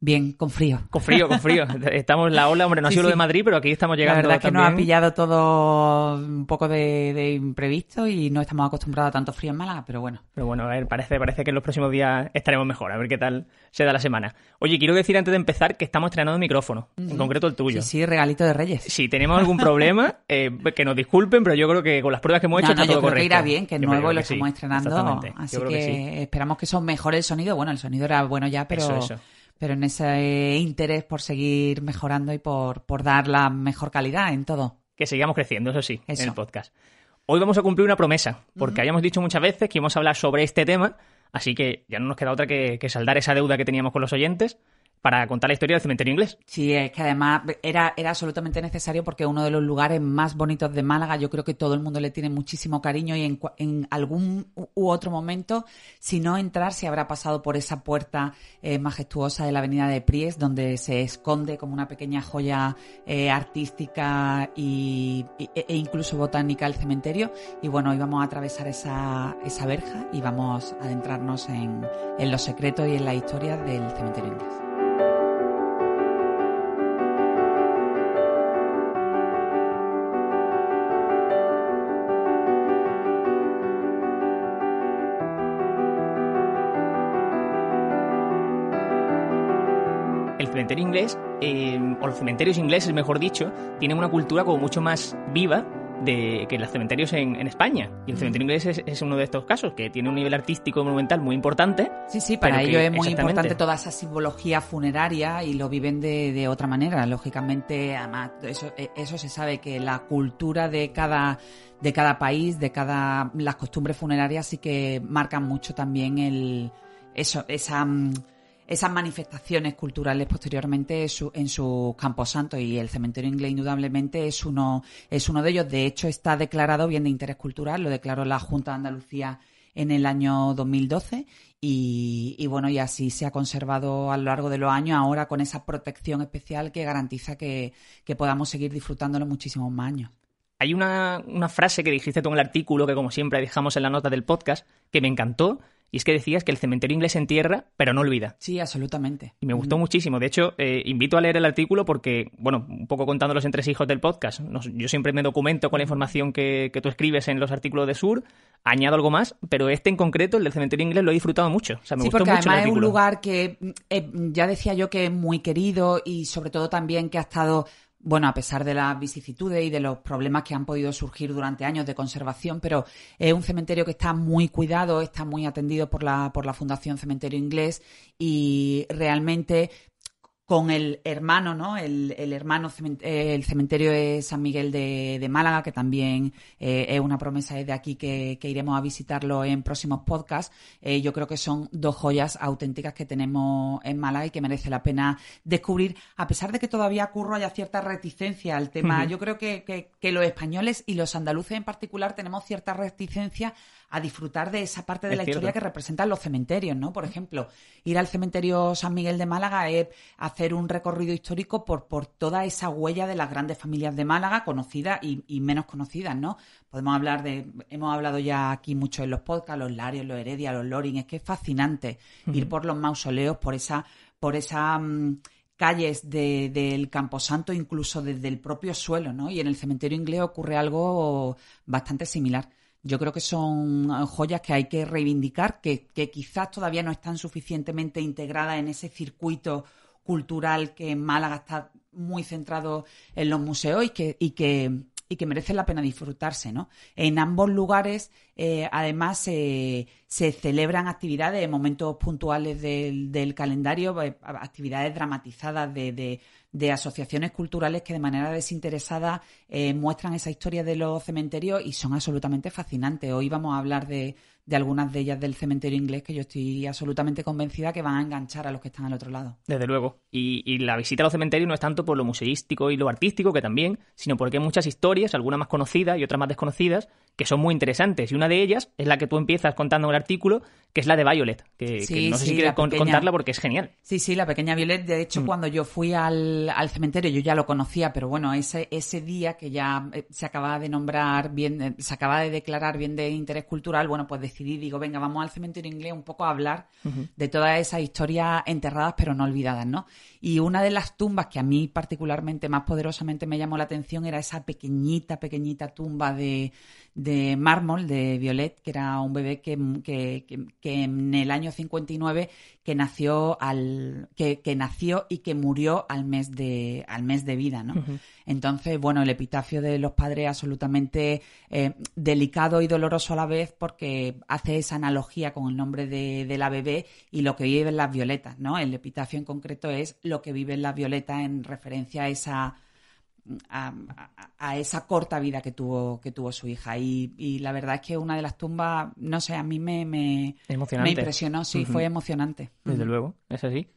Bien, con frío. Con frío, con frío. Estamos en la ola, hombre, no ha Sí, sido lo de Madrid, pero aquí estamos llegando La verdad es que nos también. ha pillado todo un poco de, de imprevisto y no estamos acostumbrados a tanto frío en Málaga, pero bueno. Pero bueno, a ver, parece, parece que en los próximos días estaremos mejor, a ver qué tal se da la semana. Oye, quiero decir antes de empezar que estamos estrenando micrófono, en concreto el tuyo. Sí, sí, regalito de Reyes. Si tenemos algún problema, eh, que nos disculpen, pero yo creo que con las pruebas que hemos hecho no, no, está yo todo creo que correcto. irá bien, que es nuevo y lo que sí, estamos estrenando. Así que, esperamos que son mejore el sonido. Bueno, el sonido era bueno ya, pero, Eso, eso. Pero en ese interés por seguir mejorando y por, por dar la mejor calidad en todo. Que sigamos creciendo, eso sí, Eso. en el podcast. Hoy vamos a cumplir una promesa, porque habíamos dicho muchas veces que íbamos a hablar sobre este tema, así que ya no nos queda otra que, que saldar esa deuda que teníamos con los oyentes para contar la historia del cementerio inglés. Sí, es que además era, era absolutamente necesario porque uno de los lugares más bonitos de Málaga. Yo creo que todo el mundo le tiene muchísimo cariño y en, en algún u otro momento, si no entrar, se habrá pasado por esa puerta eh, majestuosa de la avenida de Pries, donde se esconde como una pequeña joya eh, artística y, y- e incluso botánica el cementerio. Y bueno, hoy vamos a atravesar esa, esa verja y vamos a adentrarnos en, en los secretos y en la historia del cementerio inglés. Cementerio inglés, eh, o los cementerios ingleses, mejor dicho, tienen una cultura como mucho más viva de, que los cementerios en, en España. Y el Mm. cementerio inglés es, es uno de estos casos, que tiene un nivel artístico y monumental muy importante. Sí, sí, para que- ellos es muy importante toda esa simbología funeraria y lo viven de, de otra manera. Lógicamente, además, eso, eh, eso se sabe que la cultura de cada, de cada país, de cada, las costumbres funerarias sí que marcan mucho también el, eso, esa, mm, esas manifestaciones culturales posteriormente en su, en su camposanto y el cementerio inglés indudablemente es uno, es uno de ellos. De hecho, está declarado bien de interés cultural, lo declaró la Junta de Andalucía en el año 2012 y, y bueno, y así se ha conservado a lo largo de los años ahora con esa protección especial que garantiza que, que podamos seguir disfrutándolo muchísimos más años. Hay una, una frase que dijiste tú en el artículo, que como siempre dejamos en la nota del podcast, que me encantó, y es que decías que el cementerio inglés entierra, pero no olvida. Sí, absolutamente. Y me gustó muchísimo. De hecho, eh, invito a leer el artículo porque, bueno, un poco contando los entresijos del podcast. nos- yo siempre me documento con la información que, que tú escribes en los artículos de Sur, añado algo más, pero este en concreto, el del cementerio inglés, lo he disfrutado mucho. O sea, me sí, gustó porque mucho el además es un lugar que mm, eh, ya decía yo que es muy querido y sobre todo también que ha estado, bueno, a pesar de las vicisitudes y de los problemas que han podido surgir durante años de conservación, pero es un cementerio que está muy cuidado, está muy atendido por la, por la Fundación Cementerio Inglés y realmente con el hermano, ¿no? El, el hermano, el cementerio de San Miguel de, de Málaga, que también eh, es una promesa desde aquí que, que iremos a visitarlo en próximos podcasts. Eh, yo creo que son dos joyas auténticas que tenemos en Málaga y que merece la pena descubrir, a pesar de que todavía curro haya cierta reticencia al tema. Yo creo que, que- que los españoles y los andaluces en particular tenemos cierta reticencia a disfrutar de esa parte de Es la cierto. historia que representan los cementerios, ¿no? Por ejemplo, ir al cementerio San Miguel de Málaga es hacer un recorrido histórico por, por toda esa huella de las grandes familias de Málaga, conocidas y, y menos conocidas, ¿no? Podemos hablar de, hemos hablado ya aquí mucho en los podcasts, los Larios, los Heredia, los Loring, es que es fascinante ir por los mausoleos, por esa, por esa mm, calles de- del Camposanto, incluso desde el propio suelo, ¿no? Y en el cementerio inglés ocurre algo bastante similar. Yo creo que son eh, joyas que hay que reivindicar, que, que quizás todavía no están suficientemente integradas en ese circuito cultural que en Málaga está muy centrado en los museos y que, y que, y que merece la pena disfrutarse, ¿no? En ambos lugares, eh, además, se se celebran actividades en momentos puntuales del, del calendario, eh, actividades dramatizadas de- de asociaciones culturales que de manera desinteresada eh, muestran esa historia de los cementerios y son absolutamente fascinantes. Hoy vamos a hablar de, de algunas de ellas del cementerio inglés que yo estoy absolutamente convencida que van a enganchar a los que están al otro lado. Desde luego. Y, y la visita a los cementerios no es tanto por lo museístico y lo artístico, que también, sino porque hay muchas historias, algunas más conocidas y otras más desconocidas, que son muy interesantes. Y una de ellas es la que tú empiezas contando el artículo, que es la de Violet, que, no sé si quieres contarla porque es genial. Sí, sí, la pequeña Violet. De hecho, mm. cuando yo fui al, cementerio, yo ya lo conocía, pero bueno, ese, ese día que ya eh, se acaba de nombrar bien, eh, se acaba de declarar bien de interés cultural, bueno, pues decidí, digo, venga, vamos al cementerio inglés un poco a hablar de todas esas historias enterradas pero no olvidadas, ¿no? Y una de las tumbas que a mí particularmente más poderosamente me llamó la atención era esa pequeñita, pequeñita tumba de de mármol de Violet, que era un bebé que, en el año 59 que nació al que, nació y que murió al mes de al mes de vida, ¿no? Entonces, bueno, el epitafio de los padres absolutamente eh, delicado y doloroso a la vez porque hace esa analogía con el nombre de, de, la bebé y lo que viven las violetas, ¿no? El epitafio en concreto es lo que viven las violetas en referencia a esa a, esa corta vida que tuvo, que tuvo su hija. Y, la verdad es que una de las tumbas, no sé, a mí me, me, me impresionó, sí, fue emocionante. Desde luego, es así.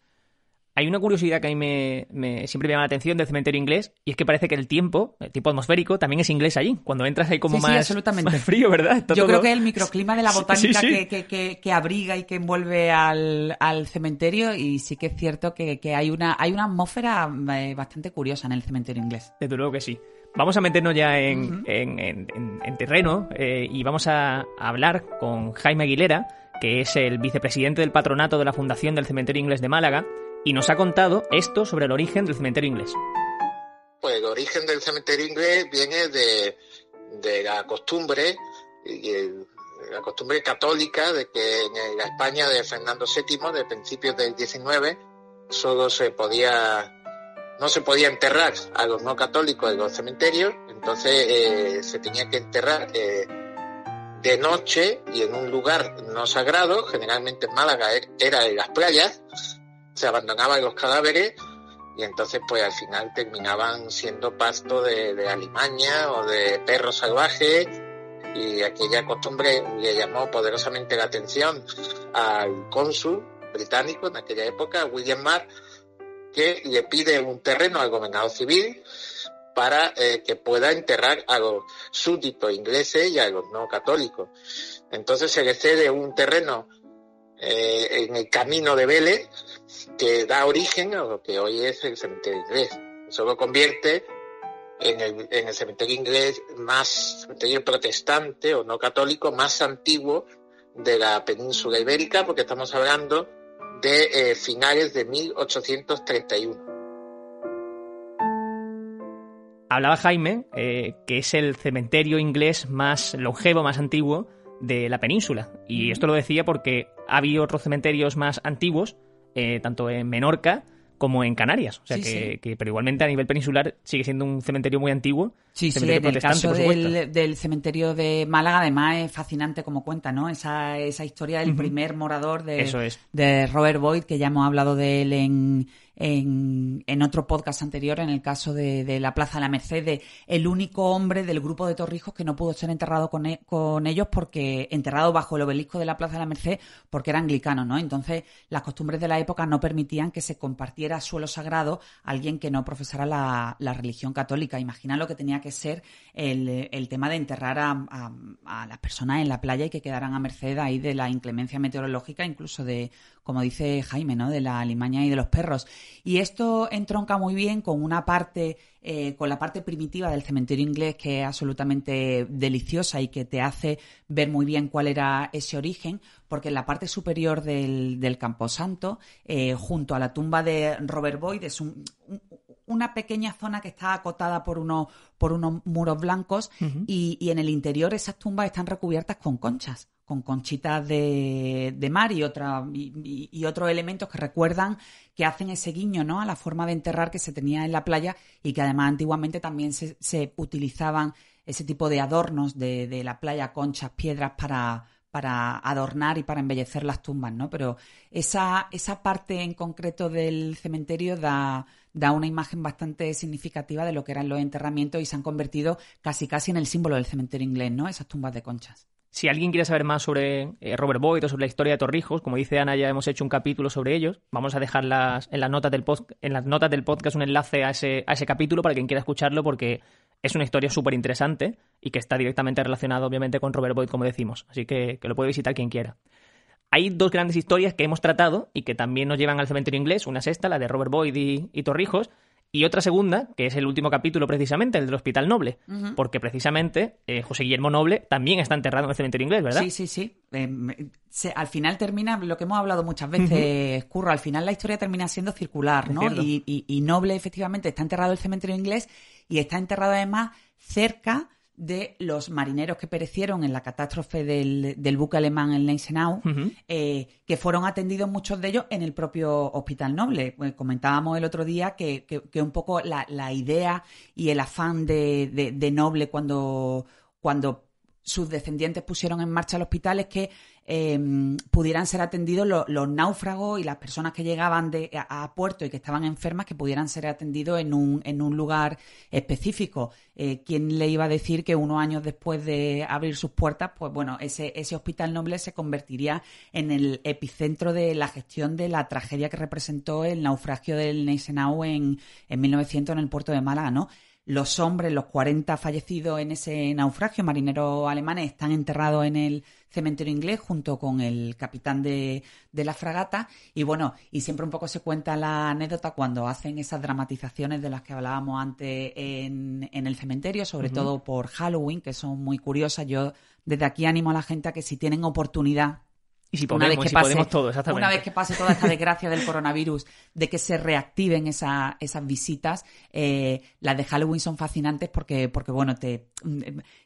Hay una curiosidad que a mí me, siempre me llama la atención del cementerio inglés y es que parece que el tiempo, el tiempo atmosférico, también es inglés allí. Cuando entras hay como más, frío, ¿verdad? Yo creo que el microclima de la botánica que, abriga y que envuelve al, cementerio y sí que es cierto que, hay, una, hay una atmósfera eh, bastante curiosa en el cementerio inglés. Desde luego que sí. Vamos a meternos ya en, terreno eh, y vamos a hablar con Jaime Aguilera, que es el vicepresidente del patronato de la Fundación del Cementerio Inglés de Málaga y nos ha contado esto sobre el origen del cementerio inglés. Pues el origen del cementerio inglés viene de, la costumbre, la costumbre católica de que en la España de Fernando VII, de principios del XIX, solo se podía, no se podía enterrar a los no católicos en los cementerios, entonces eh, se tenía que enterrar eh, de noche y en un lugar no sagrado, generalmente en Málaga era en las playas, se abandonaban los cadáveres y entonces pues al final terminaban siendo pasto de, alimaña o de perros salvajes y aquella costumbre le llamó poderosamente la atención al cónsul británico en aquella época, William Marr, que le pide un terreno al gobernador civil para eh, que pueda enterrar a los súbditos ingleses y a los no católicos. Entonces se le cede un terreno eh, en el camino de Vélez, que da origen a lo que hoy es el cementerio inglés. Eso lo convierte en el, en el cementerio inglés más, cementerio protestante o no católico más antiguo de la península ibérica, porque estamos hablando de eh, finales de 1831. Hablaba Jaime, eh, que es el cementerio inglés más longevo, más antiguo de la península. Y esto lo decía porque ha habido otros cementerios más antiguos, eh, tanto en Menorca como en Canarias. O sea que, pero igualmente a nivel peninsular sigue siendo un cementerio muy antiguo. Sí, sí, en el caso del, cementerio de Málaga, además es fascinante como cuenta, ¿no? Esa, esa historia del primer morador de, de Robert Boyd, que ya hemos hablado de él en, en, en, otro podcast anterior, en el caso de, de, la Plaza de la Merced, el único hombre del grupo de Torrijos que no pudo ser enterrado con, e, con, ellos porque, enterrado bajo el obelisco de la Plaza de la Merced, porque era anglicano, ¿no? Entonces, las costumbres de la época no permitían que se compartiera suelo sagrado alguien que no profesara la, religión católica. Imagina lo que tenía que ser el, tema de enterrar a, a las personas en la playa y que quedaran a merced ahí de la inclemencia meteorológica, incluso de como dice Jaime, ¿no? De la alimaña y de los perros. Y esto entronca muy bien con una parte, eh, con la parte primitiva del cementerio inglés que es absolutamente deliciosa y que te hace ver muy bien cuál era ese origen, porque en la parte superior del, del Camposanto, eh, junto a la tumba de Robert Boyd, es una pequeña zona que está acotada por unos, por unos muros blancos y, y, en el interior esas tumbas están recubiertas con conchas con conchitas de, mar y, otra, y, otros elementos que recuerdan que hacen ese guiño ¿no? a la forma de enterrar que se tenía en la playa y que además antiguamente también se, utilizaban ese tipo de adornos de, la playa, conchas, piedras para, para adornar y para embellecer las tumbas, ¿no? Pero esa, esa parte en concreto del cementerio da, da una imagen bastante significativa de lo que eran los enterramientos y se han convertido casi casi en el símbolo del cementerio inglés, ¿no? Esas tumbas de conchas. Si alguien quiere saber más sobre eh, Robert Boyd o sobre la historia de Torrijos, como dice Ana, ya hemos hecho un capítulo sobre ellos. Vamos a dejar en, las notas del en las notas del podcast un enlace a ese, a ese capítulo para quien quiera escucharlo, porque es una historia súper interesante y que está directamente relacionada, obviamente, con Robert Boyd, como decimos. Así que, que lo puede visitar quien quiera. Hay dos grandes historias que hemos tratado y que también nos llevan al cementerio inglés. Una es esta, la de Robert Boyd y, Torrijos, y otra segunda, que es el último capítulo precisamente, el del Hospital Noble, porque precisamente eh, José Guillermo Noble también está enterrado en el cementerio inglés, ¿verdad? Sí, sí, sí. Em, al final termina lo que hemos hablado muchas veces, Curro, al final la historia termina siendo circular, ¿no? Y, y, Noble efectivamente está enterrado en el cementerio inglés y está enterrado además cerca de los marineros que perecieron en la catástrofe del, buque alemán en Gneisenau, eh, que fueron atendidos muchos de ellos en el propio Hospital Noble. Pues comentábamos el otro día que, un poco la, idea y el afán de, Noble cuando, cuando sus descendientes pusieron en marcha el hospital es que Em, pudieran ser atendidos los, náufragos y las personas que llegaban de, a, puerto y que estaban enfermas, que pudieran ser atendidos en un, en un lugar específico. Eh, ¿Quién le iba a decir que unos años después de abrir sus puertas, pues bueno, ese, ese hospital noble se convertiría en el epicentro de la gestión de la tragedia que representó el naufragio del Neisenau en, en 1900 en el puerto de Málaga, ¿no? Los hombres, los 40 fallecidos en ese naufragio, marineros alemanes, están enterrados en el cementerio inglés junto con el capitán de, la fragata. Y bueno, y siempre un poco se cuenta la anécdota cuando hacen esas dramatizaciones de las que hablábamos antes en, el cementerio, sobre todo por Halloween, que son muy curiosas. Yo desde aquí animo a la gente a que si tienen oportunidad y si podemos, una vez que pase, todo. Una vez que pase toda esta desgracia del coronavirus, de que se reactiven esas visitas, eh, las de Halloween son fascinantes porque, porque bueno, te,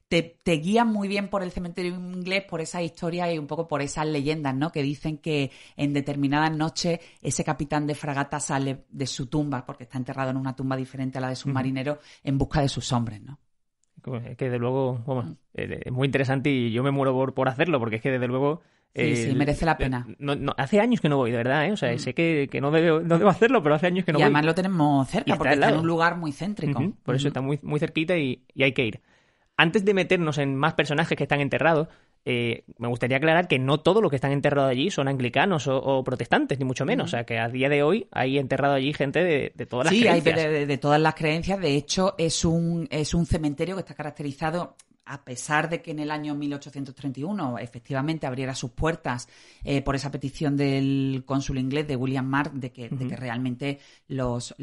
te, te, guían muy bien por el cementerio inglés, por esa historia y un poco por esas leyendas, ¿no? Que dicen que en determinadas noches ese capitán de fragata sale de su tumba, porque está enterrado en una tumba diferente a la de sus marineros, en busca de sus hombres, ¿no? Que desde luego, mm. eh, es muy interesante y yo me muero por, por hacerlo, porque es que desde luego Sí, sí, merece la pena. hace años que no voy, de verdad, ¿eh? O sea, mm. sé que, no, debo, no, debo, hacerlo, pero hace años que no voy. Y además lo tenemos cerca, porque está en un lugar muy céntrico. Por eso está muy, muy cerquita y, hay que ir. Antes de meternos en más personajes que están enterrados, eh, me gustaría aclarar que no todos los que están enterrados allí son anglicanos o, protestantes, ni mucho menos. O sea, que a día de hoy hay enterrado allí gente de, todas las creencias. Sí, hay de, todas las creencias. De hecho, es un, es un cementerio que está caracterizado a pesar de que en el año 1831 efectivamente abriera sus puertas eh, por esa petición del cónsul inglés de William Mark de que, realmente los,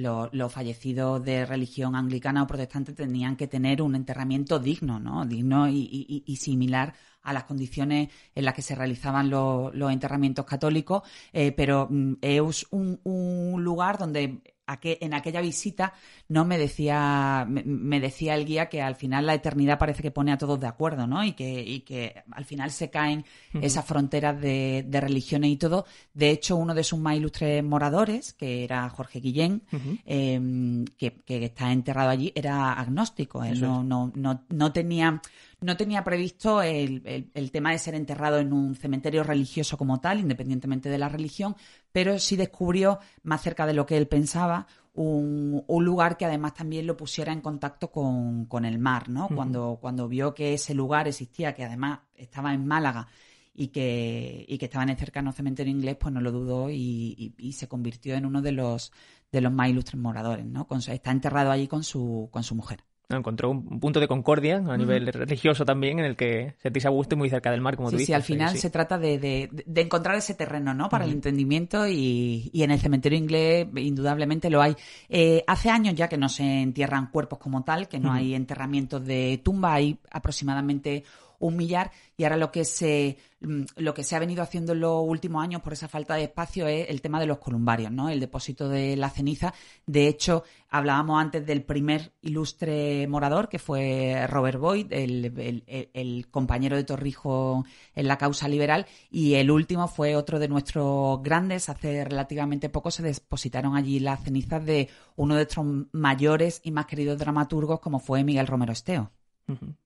fallecidos de religión anglicana o protestante tenían que tener un enterramiento digno, ¿no? Digno y, similar a las condiciones en las que se realizaban los, enterramientos católicos, eh, pero mm, es un, un lugar donde en aquella visita no me decía, me, decía el guía que al final la eternidad parece que pone a todos de acuerdo, ¿no? Y que, y que al final se caen esas fronteras de, religiones y todo. De hecho, uno de sus más ilustres moradores, que era Jorge Guillén, em, que, está enterrado allí, era agnóstico. Él no, no, no, no tenía no tenía previsto el, el, tema de ser enterrado en un cementerio religioso como tal, independientemente de la religión, pero sí descubrió, más cerca de lo que él pensaba, un, un lugar que además también lo pusiera en contacto con, con el mar, ¿no? cuando, cuando vio que ese lugar existía, que además estaba en Málaga y que, y que estaba en el cercano cementerio inglés, pues no lo dudó y, y, se convirtió en uno de los, de los más ilustres moradores, ¿no? está enterrado allí con su, con su mujer encontró un punto de concordia a nivel religioso también en el que se a gusto y muy cerca del mar, como tú dices. Sí, al final se trata de, de, encontrar ese terreno, ¿no? Para el entendimiento y, y, en el cementerio inglés indudablemente lo hay. Eh, hace años ya que no se entierran cuerpos como tal, que no hay enterramientos de tumba, hay aproximadamente un millar y ahora lo que se mm, lo que se ha venido haciendo en los últimos años por esa falta de espacio es el tema de los columbarios, ¿no? El depósito de la ceniza. De hecho, hablábamos antes del primer ilustre morador, que fue Robert Boyd, el, compañero de Torrijos en la causa liberal, y el último fue otro de nuestros grandes. Hace relativamente poco se depositaron allí las cenizas de uno de nuestros mayores y más queridos dramaturgos, como fue Miguel Romero Esteo.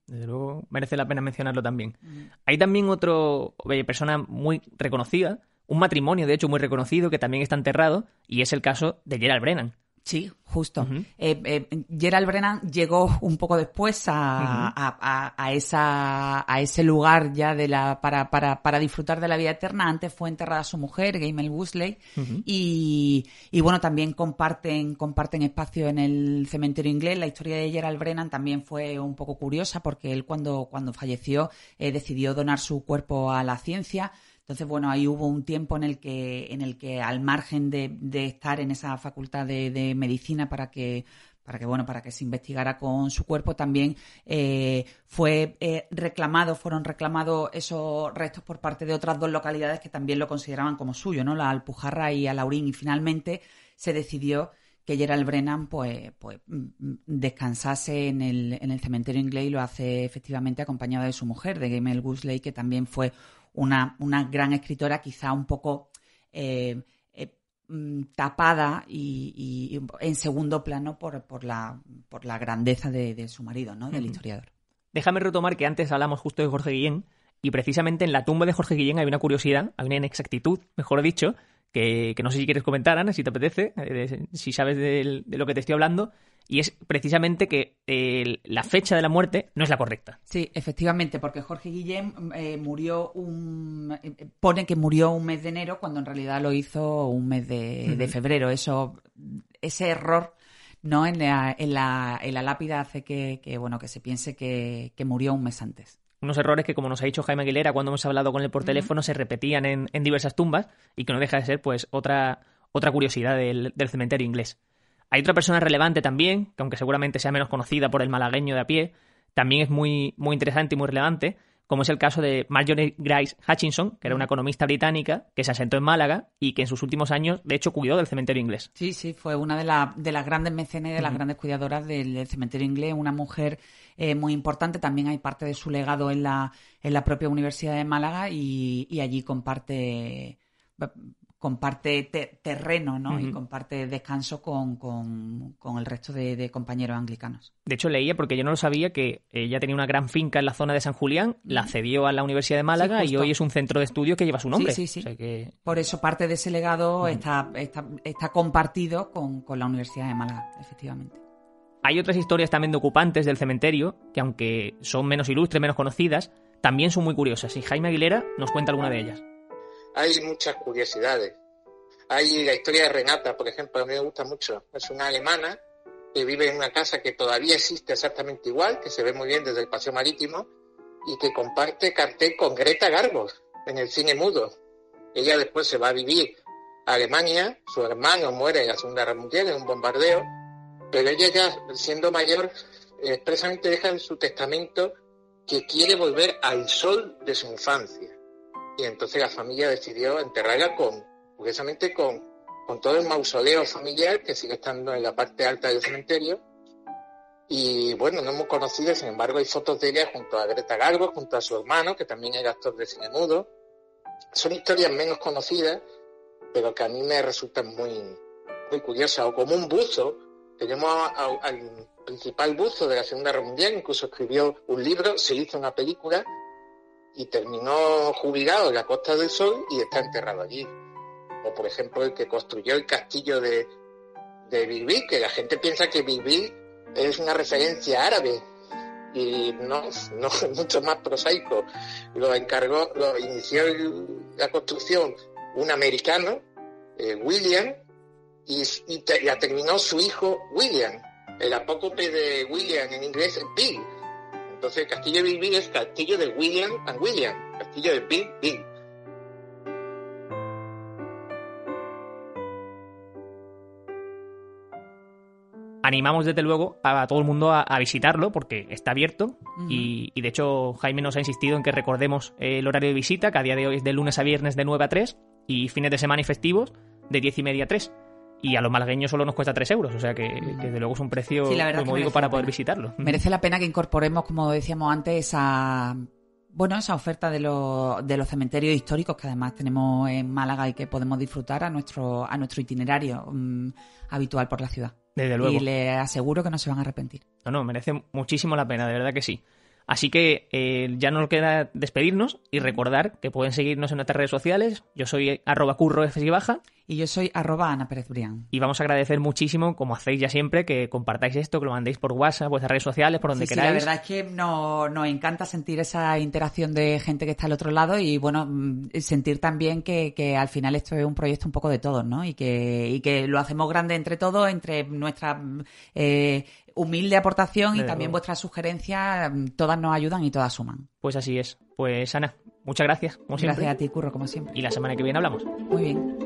Desde luego merece la pena mencionarlo también. Hay también otro persona muy reconocida, un matrimonio de hecho muy reconocido que también está enterrado y es el caso de Gerald Brennan. Sí, justo. Eh, eh, Gerald Brennan llegó un poco después a, a, esa, a ese lugar ya de la, para, para, para disfrutar de la vida eterna. Antes fue enterrada su mujer, Gamel Woosley, y, y bueno, también comparten, comparten espacio en el cementerio inglés. La historia de Gerald Brennan también fue un poco curiosa porque él cuando, cuando falleció eh, decidió donar su cuerpo a la ciencia entonces, bueno, ahí hubo un tiempo en el que, en el que al margen de, estar en esa facultad de, medicina para que para que bueno para que se investigara con su cuerpo también eh, fue eh, reclamado fueron reclamados esos restos por parte de otras dos localidades que también lo consideraban como suyo no la Alpujarra y Alaurín y finalmente se decidió que Gerald Brennan pues, pues mm, mm, descansase en el, en el cementerio inglés y lo hace efectivamente acompañado de su mujer, de Gamel Woosley, que también fue una, una gran escritora quizá un poco eh, eh, mm, tapada y, en segundo plano por, por, la, por la grandeza de, su marido, ¿no? del historiador. Déjame retomar que antes hablamos justo de Jorge Guillén y precisamente en la tumba de Jorge Guillén hay una curiosidad, hay una inexactitud, mejor dicho, que, no sé si quieres comentar, Ana, si te apetece, eh, si sabes de, lo que te estoy hablando, y es precisamente que la fecha de la muerte no es la correcta. Sí, efectivamente, porque Jorge Guillén eh, murió un... Eh, pone que murió un mes de enero cuando en realidad lo hizo un mes de, febrero. Eso, ese error no en la, en la, en la lápida hace que, bueno, que se piense que, murió un mes antes unos errores que, como nos ha dicho Jaime Aguilera cuando hemos hablado con él por teléfono, se repetían en, diversas tumbas y que no deja de ser pues otra, otra curiosidad del cementerio inglés. Hay otra persona relevante también, que aunque seguramente sea menos conocida por el malagueño de a pie, también es muy, muy interesante y muy relevante, como es el caso de Marjorie Grice Hutchinson, que era una economista británica que se asentó en Málaga y que en sus últimos años, de hecho, cuidó del cementerio inglés. Sí, sí, fue una de, de las grandes mecenas y de las grandes cuidadoras del, cementerio inglés, una mujer eh, muy importante. También hay parte de su legado en la, en la propia Universidad de Málaga y, y allí comparte comparte terreno ¿no? y comparte descanso con, con, el resto de, compañeros anglicanos. De hecho, leía, porque yo no lo sabía, que ella tenía una gran finca en la zona de San Julián, la cedió a la Universidad de Málaga y hoy es un centro de estudio que lleva su nombre. Sí, sí, sí. Por eso parte de ese legado está, está, está, compartido con, con la Universidad de Málaga, efectivamente. Hay otras historias también de ocupantes del cementerio, que aunque son menos ilustres, menos conocidas, también son muy curiosas. Y Jaime Aguilera nos cuenta alguna de ellas hay muchas curiosidades. Hay la historia de Renata, por ejemplo, a mí me gusta mucho. Es una alemana que vive en una casa que todavía existe exactamente igual, que se ve muy bien desde el paseo marítimo, y que comparte cartel con Greta Garbo en el cine mudo. Ella después se va a vivir a Alemania, su hermano muere en la Segunda Guerra Mundial en un bombardeo, pero ella ya siendo mayor expresamente deja en su testamento que quiere volver al sol de su infancia y entonces la familia decidió enterrarla con, curiosamente, con, con todo el mausoleo familiar que sigue estando en la parte alta del cementerio. Y bueno, no hemos conocido, sin embargo, hay fotos de ella junto a Greta Garbo, junto a su hermano, que también era actor de cine mudo. Son historias menos conocidas, pero que a mí me resultan muy, muy curiosas. O como un buzo, tenemos al principal buzo de la Segunda Guerra Mundial, incluso escribió un libro, se hizo una película, y terminó jubilado en la Costa del Sol y está enterrado allí. O por ejemplo el que construyó el castillo de, de Bilbil, que la gente piensa que Bilbil es una referencia árabe y no, no mucho más prosaico. Lo encargó, lo inició la construcción un americano, eh, William, y, y, la terminó su hijo William. El apócope de William en inglés es Bill entonces, el castillo de Bill es castillo de William and William, castillo de Bill Bill. Animamos desde luego a todo el mundo a, visitarlo porque está abierto. Y, y, de hecho Jaime nos ha insistido en que recordemos el horario de visita, que a día de hoy es de lunes a viernes de 9 a 3 y fines de semana y festivos de 10 y media a 3 y a los malagueños solo nos cuesta 3 euros, o sea que, de luego es un precio muy digo para poder visitarlo. Merece la pena que incorporemos, como decíamos antes, esa bueno, esa oferta de, de los cementerios históricos que además tenemos en Málaga y que podemos disfrutar a nuestro, a nuestro itinerario mm, habitual por la ciudad. Desde luego. Y le aseguro que no se van a arrepentir. No, no, merece muchísimo la pena, de verdad que sí. Así que eh, ya nos queda despedirnos y recordar que pueden seguirnos en nuestras redes sociales. Yo soy arroba curro baja Y yo soy arroba Ana Pérez Brián. Y vamos a agradecer muchísimo, como hacéis ya siempre, que compartáis esto, que lo mandéis por WhatsApp, vuestras redes sociales, por donde Sí, sí, queráis. la verdad es que nos, nos encanta sentir esa interacción de gente que está al otro lado y, bueno, mm, sentir también que, que al final esto es un proyecto un poco de todos, ¿no? Y que, y que lo hacemos grande entre todos, entre nuestra mm, eh, humilde aportación y también vuestras sugerencias, mm, todas nos ayudan y todas suman. Pues así es. Pues Ana, muchas gracias, como siempre. Gracias a ti, Curro, como siempre. Y la semana que viene hablamos. Muy bien.